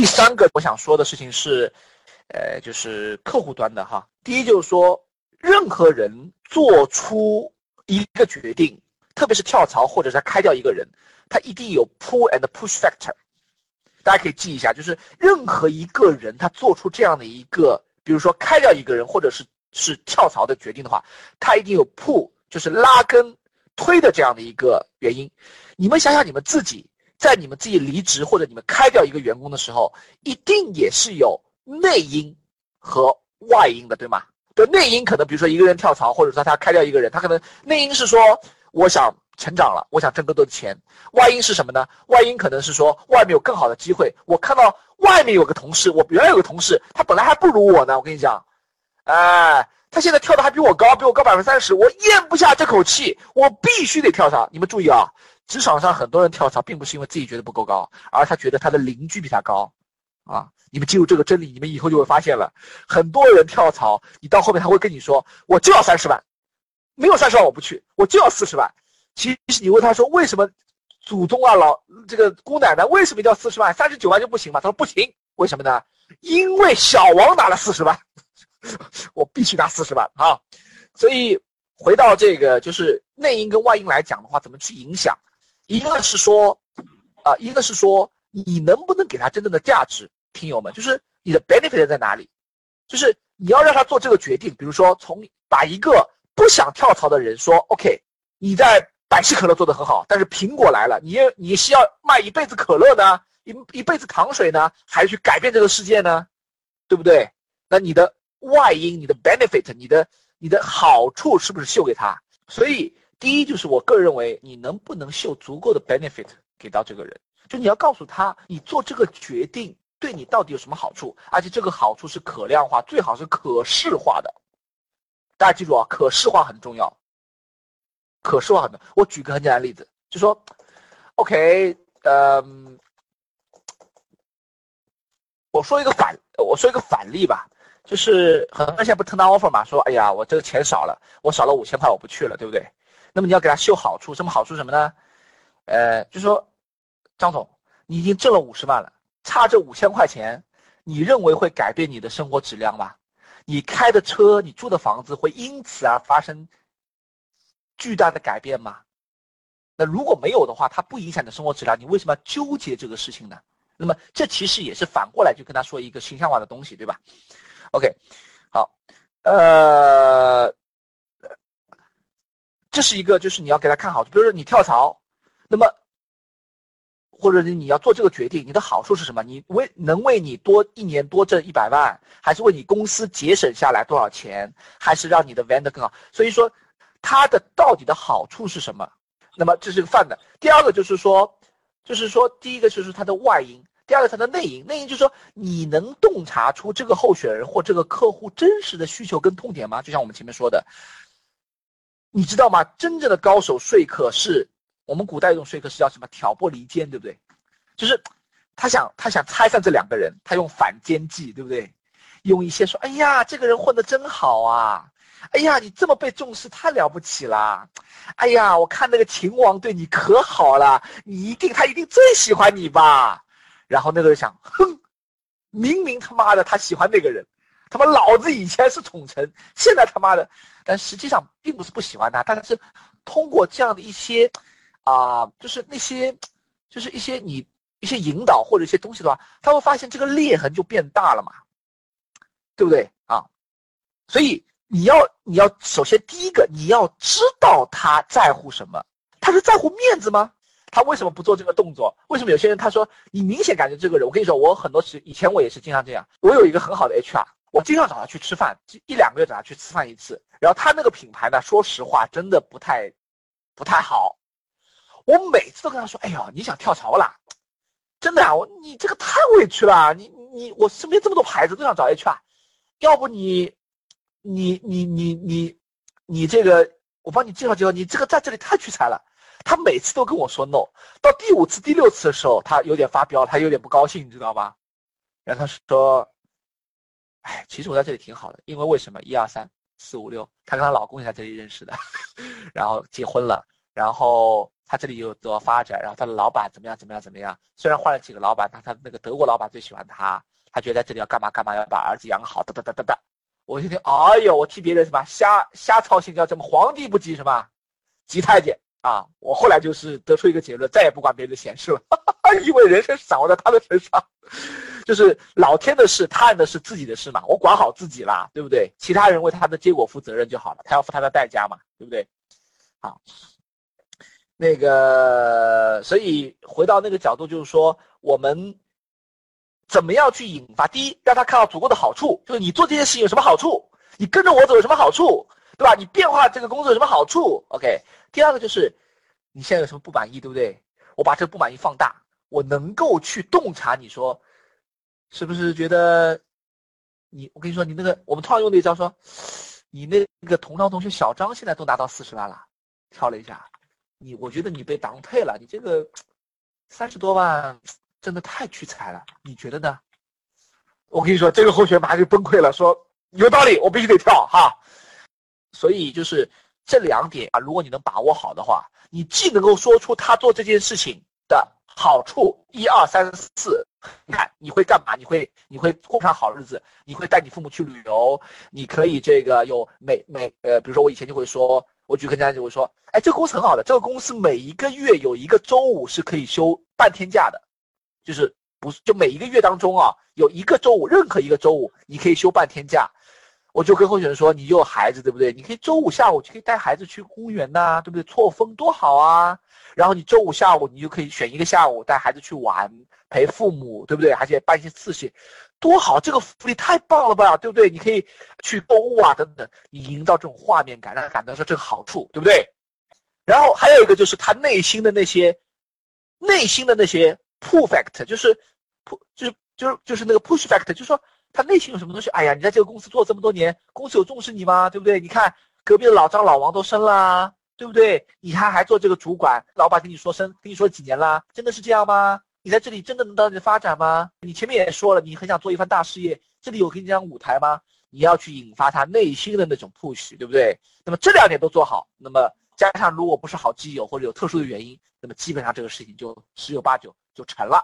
第三个我想说的事情是，呃，就是客户端的哈。第一就是说，任何人做出一个决定，特别是跳槽或者是开掉一个人，他一定有 pull and push factor。大家可以记一下，就是任何一个人他做出这样的一个，比如说开掉一个人或者是是跳槽的决定的话，他一定有 pull，就是拉跟推的这样的一个原因。你们想想你们自己。在你们自己离职或者你们开掉一个员工的时候，一定也是有内因和外因的，对吗？对，内因可能比如说一个人跳槽，或者说他开掉一个人，他可能内因是说我想成长了，我想挣更多的钱。外因是什么呢？外因可能是说外面有更好的机会，我看到外面有个同事，我原来有个同事，他本来还不如我呢。我跟你讲，哎，他现在跳的还比我高，比我高百分之三十，我咽不下这口气，我必须得跳槽。你们注意啊！职场上很多人跳槽，并不是因为自己觉得不够高，而他觉得他的邻居比他高，啊！你们记住这个真理，你们以后就会发现了，很多人跳槽，你到后面他会跟你说，我就要三十万，没有三十万我不去，我就要四十万。其实你问他说，为什么祖宗啊老这个姑奶奶为什么一定要四十万，三十九万就不行吗？他说不行，为什么呢？因为小王拿了四十万，我必须拿四十万啊！所以回到这个就是内因跟外因来讲的话，怎么去影响？一个是说，啊，一个是说你能不能给他真正的价值，听友们，就是你的 benefit 在哪里？就是你要让他做这个决定，比如说从把一个不想跳槽的人说，OK，你在百事可乐做的很好，但是苹果来了，你你是要卖一辈子可乐呢，一一辈子糖水呢，还是去改变这个世界呢？对不对？那你的外因、你的 benefit、你的你的好处是不是秀给他？所以。第一就是我个人认为，你能不能秀足够的 benefit 给到这个人？就你要告诉他，你做这个决定对你到底有什么好处，而且这个好处是可量化，最好是可视化的。大家记住啊，可视化很重要。可视化很重要。我举个很简单的例子，就说，OK，嗯，我说一个反，我说一个反例吧，就是很多人现在不 turn on offer 嘛，说，哎呀，我这个钱少了，我少了五千块，我不去了，对不对？那么你要给他秀好处，什么好处什么呢？呃，就说张总，你已经挣了五十万了，差这五千块钱，你认为会改变你的生活质量吗？你开的车，你住的房子会因此而发生巨大的改变吗？那如果没有的话，它不影响你的生活质量，你为什么要纠结这个事情呢？那么这其实也是反过来就跟他说一个形象化的东西，对吧？OK，好，呃。这是一个，就是你要给他看好，比如说你跳槽，那么，或者你要做这个决定，你的好处是什么？你为能为你多一年多挣一百万，还是为你公司节省下来多少钱，还是让你的 vendor 更好？所以说，它的到底的好处是什么？那么这是个范的。第二个就是说，就是说，第一个就是它的外因，第二个它的内因。内因就是说，你能洞察出这个候选人或这个客户真实的需求跟痛点吗？就像我们前面说的。你知道吗？真正的高手说客是我们古代一种说客是叫什么？挑拨离间，对不对？就是他想他想拆散这两个人，他用反间计，对不对？用一些说，哎呀，这个人混得真好啊！哎呀，你这么被重视，太了不起了！哎呀，我看那个秦王对你可好了，你一定他一定最喜欢你吧？然后那个人想，哼，明明他妈的他喜欢那个人。他妈，老子以前是宠臣，现在他妈的，但实际上并不是不喜欢他，但是通过这样的一些，啊，就是那些，就是一些你一些引导或者一些东西的话，他会发现这个裂痕就变大了嘛，对不对啊？所以你要你要首先第一个你要知道他在乎什么，他是在乎面子吗？他为什么不做这个动作？为什么有些人他说你明显感觉这个人，我跟你说，我很多时以前我也是经常这样，我有一个很好的 HR。我经常找他去吃饭，一两个月找他去吃饭一次。然后他那个品牌呢，说实话真的不太，不太好。我每次都跟他说：“哎呦，你想跳槽了？真的啊，我你这个太委屈了。你你我身边这么多牌子都想找 HR，要不你，你你你你你这个我帮你介绍介绍，你这个在这里太屈才了。”他每次都跟我说 no，到第五次、第六次的时候，他有点发飙，他有点不高兴，你知道吧？然后他说。哎，其实我在这里挺好的，因为为什么？一二三四五六，她跟她老公也在这里认识的，然后结婚了，然后她这里有多少发展，然后她的老板怎么样怎么样怎么样。虽然换了几个老板，但她那个德国老板最喜欢她，她觉得在这里要干嘛干嘛，要把儿子养好，哒哒哒哒哒。我一听，哎呦，我替别人什么瞎瞎操心，叫什么皇帝不急什么，急太监啊！我后来就是得出一个结论，再也不管别人的闲事了，因为人生掌握在他的身上，就是老天的事，他人的事，自己的事嘛，我管好自己啦，对不对？其他人为他的结果负责任就好了，他要付他的代价嘛，对不对？好。那个，所以回到那个角度，就是说，我们怎么样去引发？第一，让他看到足够的好处，就是你做这件事情有什么好处，你跟着我走有什么好处，对吧？你变化这个工作有什么好处？OK。第二个就是，你现在有什么不满意，对不对？我把这个不满意放大，我能够去洞察，你说是不是觉得你？我跟你说，你那个我们通常用那招说，你那个同窗同学小张现在都拿到四十万了，跳了一下。你我觉得你被当配了，你这个三十多万真的太屈才了，你觉得呢？我跟你说，这个候选人马上就崩溃了，说有道理，我必须得跳哈。所以就是这两点啊，如果你能把握好的话，你既能够说出他做这件事情的好处，一二三四，你看你会干嘛？你会你会过上好日子，你会带你父母去旅游，你可以这个有每每呃，比如说我以前就会说。我举个例子，我说，哎，这个公司很好的，这个公司每一个月有一个周五是可以休半天假的，就是不就每一个月当中啊，有一个周五，任何一个周五你可以休半天假。我就跟候选人说，你有孩子对不对？你可以周五下午就可以带孩子去公园呐，对不对？错峰多好啊！然后你周五下午你就可以选一个下午带孩子去玩，陪父母，对不对？而且办一些事情，多好！这个福利太棒了吧，对不对？你可以去购物啊，等等，你营造这种画面感，让他感到说这个好处，对不对？然后还有一个就是他内心的那些，内心的那些 pull factor，就是 p 就是就是就是那个 push fact，就是说。他内心有什么东西？哎呀，你在这个公司做这么多年，公司有重视你吗？对不对？你看隔壁的老张、老王都升了，对不对？你还还做这个主管，老板跟你说升，跟你说几年了？真的是这样吗？你在这里真的能得到你的发展吗？你前面也说了，你很想做一番大事业，这里有给你这样舞台吗？你要去引发他内心的那种 push，对不对？那么这两点都做好，那么加上如果不是好基友或者有特殊的原因，那么基本上这个事情就十有八九就成了。